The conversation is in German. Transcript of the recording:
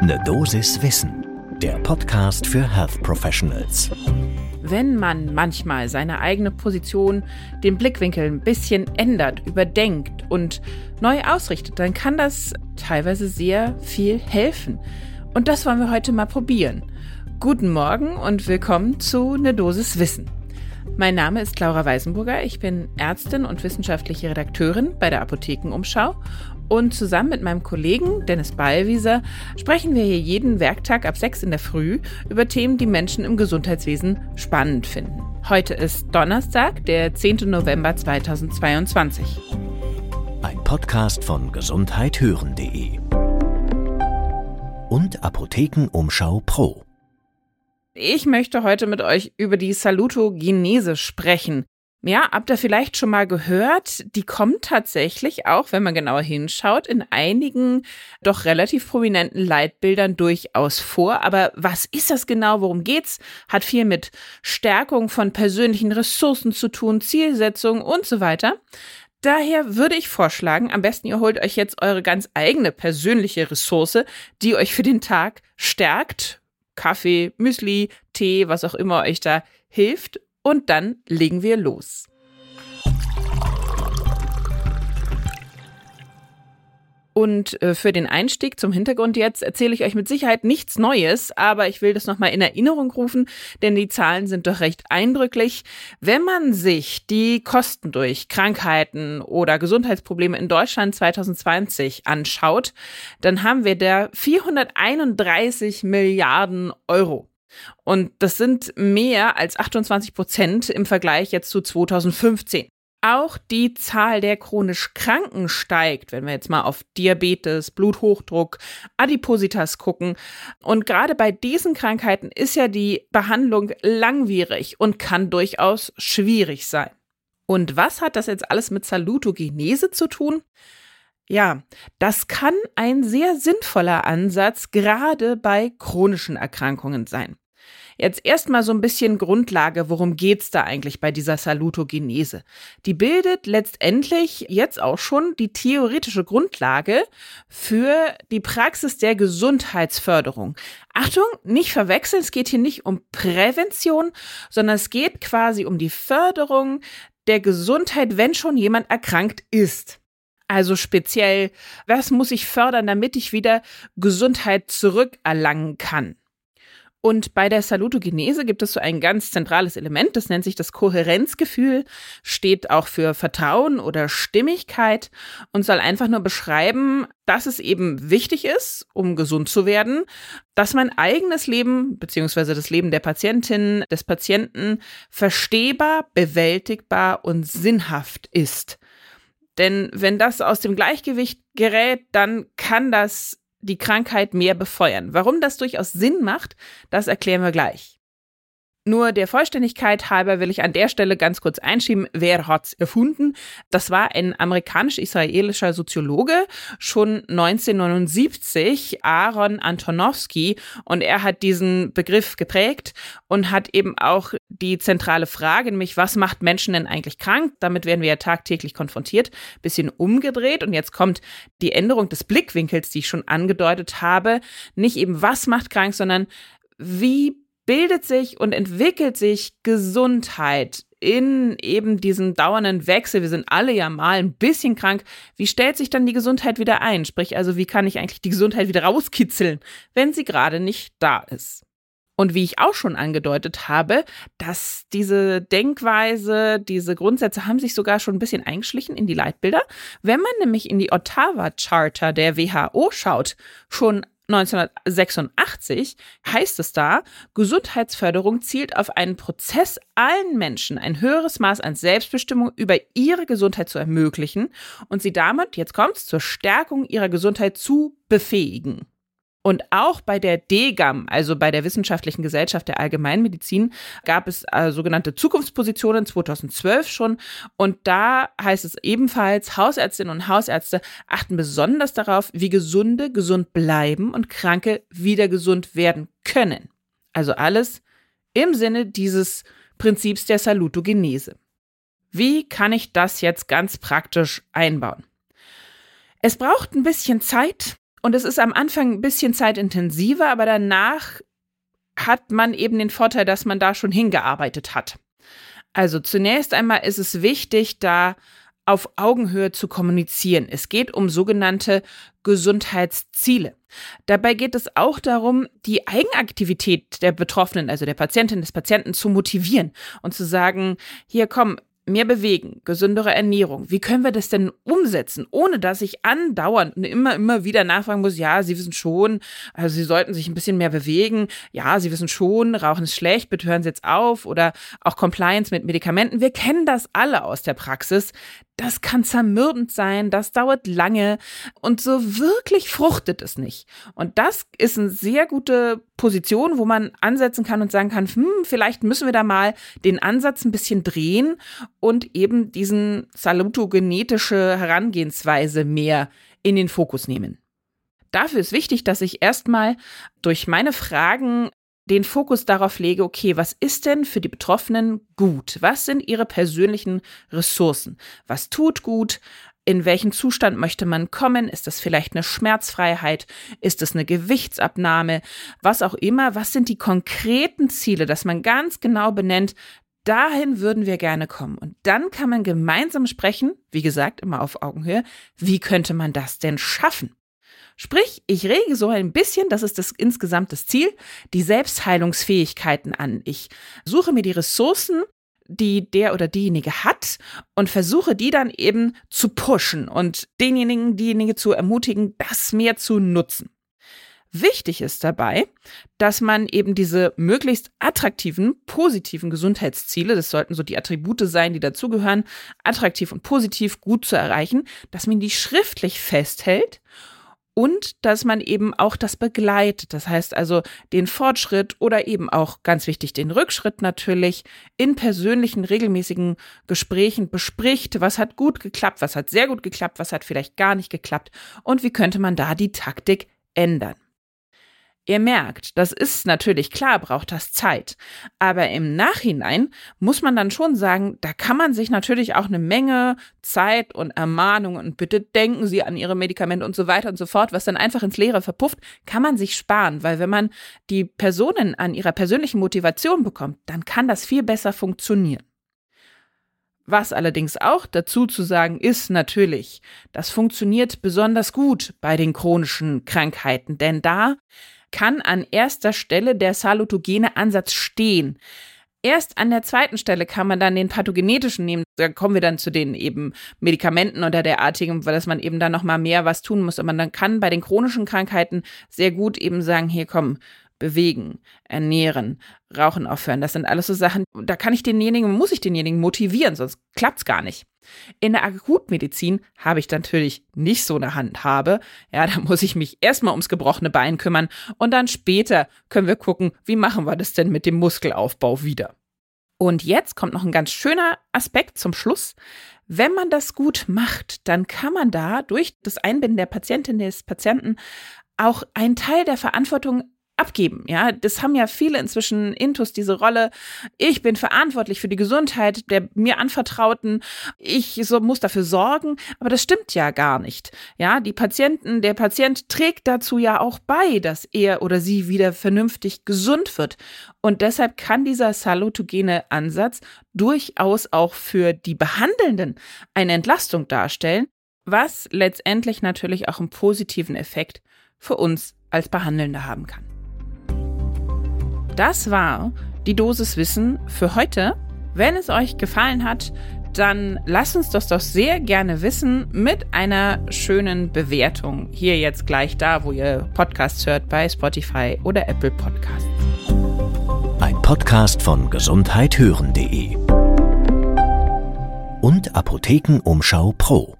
Ne Dosis Wissen, der Podcast für Health Professionals. Wenn man manchmal seine eigene Position, den Blickwinkel ein bisschen ändert, überdenkt und neu ausrichtet, dann kann das teilweise sehr viel helfen. Und das wollen wir heute mal probieren. Guten Morgen und willkommen zu Ne Dosis Wissen. Mein Name ist Laura Weisenburger. Ich bin Ärztin und wissenschaftliche Redakteurin bei der Apothekenumschau. Und zusammen mit meinem Kollegen Dennis Ballwieser sprechen wir hier jeden Werktag ab 6 in der Früh über Themen, die Menschen im Gesundheitswesen spannend finden. Heute ist Donnerstag, der 10. November 2022. Ein Podcast von gesundheithören.de und Apothekenumschau Pro. Ich möchte heute mit euch über die Salutogenese sprechen. Ja, habt ihr vielleicht schon mal gehört, die kommt tatsächlich auch, wenn man genauer hinschaut, in einigen doch relativ prominenten Leitbildern durchaus vor. Aber was ist das genau? Worum geht's? Hat viel mit Stärkung von persönlichen Ressourcen zu tun, Zielsetzung und so weiter. Daher würde ich vorschlagen, am besten ihr holt euch jetzt eure ganz eigene persönliche Ressource, die euch für den Tag stärkt Kaffee, Müsli, Tee, was auch immer euch da hilft. Und dann legen wir los. Und äh, für den Einstieg zum Hintergrund jetzt erzähle ich euch mit Sicherheit nichts Neues, aber ich will das nochmal in Erinnerung rufen, denn die Zahlen sind doch recht eindrücklich. Wenn man sich die Kosten durch Krankheiten oder Gesundheitsprobleme in Deutschland 2020 anschaut, dann haben wir da 431 Milliarden Euro. Und das sind mehr als 28 Prozent im Vergleich jetzt zu 2015. Auch die Zahl der chronisch Kranken steigt, wenn wir jetzt mal auf Diabetes, Bluthochdruck, Adipositas gucken. Und gerade bei diesen Krankheiten ist ja die Behandlung langwierig und kann durchaus schwierig sein. Und was hat das jetzt alles mit Salutogenese zu tun? Ja, das kann ein sehr sinnvoller Ansatz gerade bei chronischen Erkrankungen sein. Jetzt erstmal so ein bisschen Grundlage, worum geht's da eigentlich bei dieser Salutogenese? Die bildet letztendlich jetzt auch schon die theoretische Grundlage für die Praxis der Gesundheitsförderung. Achtung, nicht verwechseln, es geht hier nicht um Prävention, sondern es geht quasi um die Förderung der Gesundheit, wenn schon jemand erkrankt ist. Also speziell, was muss ich fördern, damit ich wieder Gesundheit zurückerlangen kann? Und bei der Salutogenese gibt es so ein ganz zentrales Element, das nennt sich das Kohärenzgefühl, steht auch für Vertrauen oder Stimmigkeit und soll einfach nur beschreiben, dass es eben wichtig ist, um gesund zu werden, dass mein eigenes Leben beziehungsweise das Leben der Patientin, des Patienten verstehbar, bewältigbar und sinnhaft ist. Denn wenn das aus dem Gleichgewicht gerät, dann kann das die Krankheit mehr befeuern. Warum das durchaus Sinn macht, das erklären wir gleich. Nur der Vollständigkeit halber will ich an der Stelle ganz kurz einschieben, wer hat's erfunden? Das war ein amerikanisch-israelischer Soziologe, schon 1979, Aaron Antonowski, und er hat diesen Begriff geprägt und hat eben auch die zentrale Frage, nämlich was macht Menschen denn eigentlich krank? Damit werden wir ja tagtäglich konfrontiert, bisschen umgedreht und jetzt kommt die Änderung des Blickwinkels, die ich schon angedeutet habe, nicht eben was macht krank, sondern wie bildet sich und entwickelt sich Gesundheit in eben diesem dauernden Wechsel. Wir sind alle ja mal ein bisschen krank. Wie stellt sich dann die Gesundheit wieder ein? Sprich also, wie kann ich eigentlich die Gesundheit wieder rauskitzeln, wenn sie gerade nicht da ist? Und wie ich auch schon angedeutet habe, dass diese Denkweise, diese Grundsätze haben sich sogar schon ein bisschen eingeschlichen in die Leitbilder. Wenn man nämlich in die Ottawa Charter der WHO schaut, schon 1986 heißt es da, Gesundheitsförderung zielt auf einen Prozess, allen Menschen ein höheres Maß an Selbstbestimmung über ihre Gesundheit zu ermöglichen und sie damit, jetzt kommt's, zur Stärkung ihrer Gesundheit zu befähigen. Und auch bei der DGAM, also bei der Wissenschaftlichen Gesellschaft der Allgemeinmedizin, gab es äh, sogenannte Zukunftspositionen 2012 schon. Und da heißt es ebenfalls, Hausärztinnen und Hausärzte achten besonders darauf, wie Gesunde gesund bleiben und Kranke wieder gesund werden können. Also alles im Sinne dieses Prinzips der Salutogenese. Wie kann ich das jetzt ganz praktisch einbauen? Es braucht ein bisschen Zeit, Und es ist am Anfang ein bisschen zeitintensiver, aber danach hat man eben den Vorteil, dass man da schon hingearbeitet hat. Also zunächst einmal ist es wichtig, da auf Augenhöhe zu kommunizieren. Es geht um sogenannte Gesundheitsziele. Dabei geht es auch darum, die Eigenaktivität der Betroffenen, also der Patientin, des Patienten zu motivieren und zu sagen, hier komm, mehr bewegen, gesündere Ernährung. Wie können wir das denn umsetzen, ohne dass ich andauernd und immer, immer wieder nachfragen muss, ja, Sie wissen schon, also Sie sollten sich ein bisschen mehr bewegen. Ja, Sie wissen schon, Rauchen ist schlecht, bitte hören Sie jetzt auf. Oder auch Compliance mit Medikamenten. Wir kennen das alle aus der Praxis das kann zermürdend sein, das dauert lange und so wirklich fruchtet es nicht. Und das ist eine sehr gute Position, wo man ansetzen kann und sagen kann, hm, vielleicht müssen wir da mal den Ansatz ein bisschen drehen und eben diesen salutogenetische Herangehensweise mehr in den Fokus nehmen. Dafür ist wichtig, dass ich erstmal durch meine Fragen den Fokus darauf lege, okay, was ist denn für die Betroffenen gut? Was sind ihre persönlichen Ressourcen? Was tut gut? In welchen Zustand möchte man kommen? Ist das vielleicht eine Schmerzfreiheit? Ist es eine Gewichtsabnahme? Was auch immer. Was sind die konkreten Ziele, dass man ganz genau benennt, dahin würden wir gerne kommen. Und dann kann man gemeinsam sprechen, wie gesagt, immer auf Augenhöhe, wie könnte man das denn schaffen? Sprich, ich rege so ein bisschen, das ist das insgesamt das Ziel, die Selbstheilungsfähigkeiten an. Ich suche mir die Ressourcen, die der oder diejenige hat und versuche die dann eben zu pushen und denjenigen, diejenige zu ermutigen, das mehr zu nutzen. Wichtig ist dabei, dass man eben diese möglichst attraktiven, positiven Gesundheitsziele, das sollten so die Attribute sein, die dazugehören, attraktiv und positiv gut zu erreichen, dass man die schriftlich festhält und dass man eben auch das begleitet. Das heißt also den Fortschritt oder eben auch ganz wichtig den Rückschritt natürlich in persönlichen regelmäßigen Gesprächen bespricht, was hat gut geklappt, was hat sehr gut geklappt, was hat vielleicht gar nicht geklappt und wie könnte man da die Taktik ändern. Ihr merkt, das ist natürlich klar, braucht das Zeit. Aber im Nachhinein muss man dann schon sagen, da kann man sich natürlich auch eine Menge Zeit und Ermahnungen und bitte denken Sie an Ihre Medikamente und so weiter und so fort, was dann einfach ins Leere verpufft, kann man sich sparen, weil wenn man die Personen an ihrer persönlichen Motivation bekommt, dann kann das viel besser funktionieren. Was allerdings auch dazu zu sagen ist natürlich, das funktioniert besonders gut bei den chronischen Krankheiten, denn da kann an erster Stelle der salutogene Ansatz stehen. Erst an der zweiten Stelle kann man dann den pathogenetischen nehmen. Da kommen wir dann zu den eben Medikamenten oder derartigen, weil dass man eben dann nochmal mehr was tun muss. Aber man kann bei den chronischen Krankheiten sehr gut eben sagen, hier komm, bewegen, ernähren, Rauchen aufhören. Das sind alles so Sachen, da kann ich denjenigen, muss ich denjenigen motivieren, sonst klappt's gar nicht. In der Akutmedizin habe ich natürlich nicht so eine Handhabe. Ja, da muss ich mich erstmal ums gebrochene Bein kümmern und dann später können wir gucken, wie machen wir das denn mit dem Muskelaufbau wieder. Und jetzt kommt noch ein ganz schöner Aspekt zum Schluss. Wenn man das gut macht, dann kann man da durch das Einbinden der Patientin, des Patienten auch einen Teil der Verantwortung abgeben. Ja, das haben ja viele inzwischen Intus diese Rolle. Ich bin verantwortlich für die Gesundheit der mir anvertrauten. Ich so, muss dafür sorgen. Aber das stimmt ja gar nicht. Ja, die Patienten, der Patient trägt dazu ja auch bei, dass er oder sie wieder vernünftig gesund wird. Und deshalb kann dieser salutogene Ansatz durchaus auch für die Behandelnden eine Entlastung darstellen, was letztendlich natürlich auch einen positiven Effekt für uns als Behandelnde haben kann. Das war die Dosis Wissen für heute. Wenn es euch gefallen hat, dann lasst uns das doch sehr gerne wissen mit einer schönen Bewertung. Hier jetzt gleich da, wo ihr Podcasts hört, bei Spotify oder Apple Podcasts. Ein Podcast von gesundheithören.de und Apothekenumschau Pro.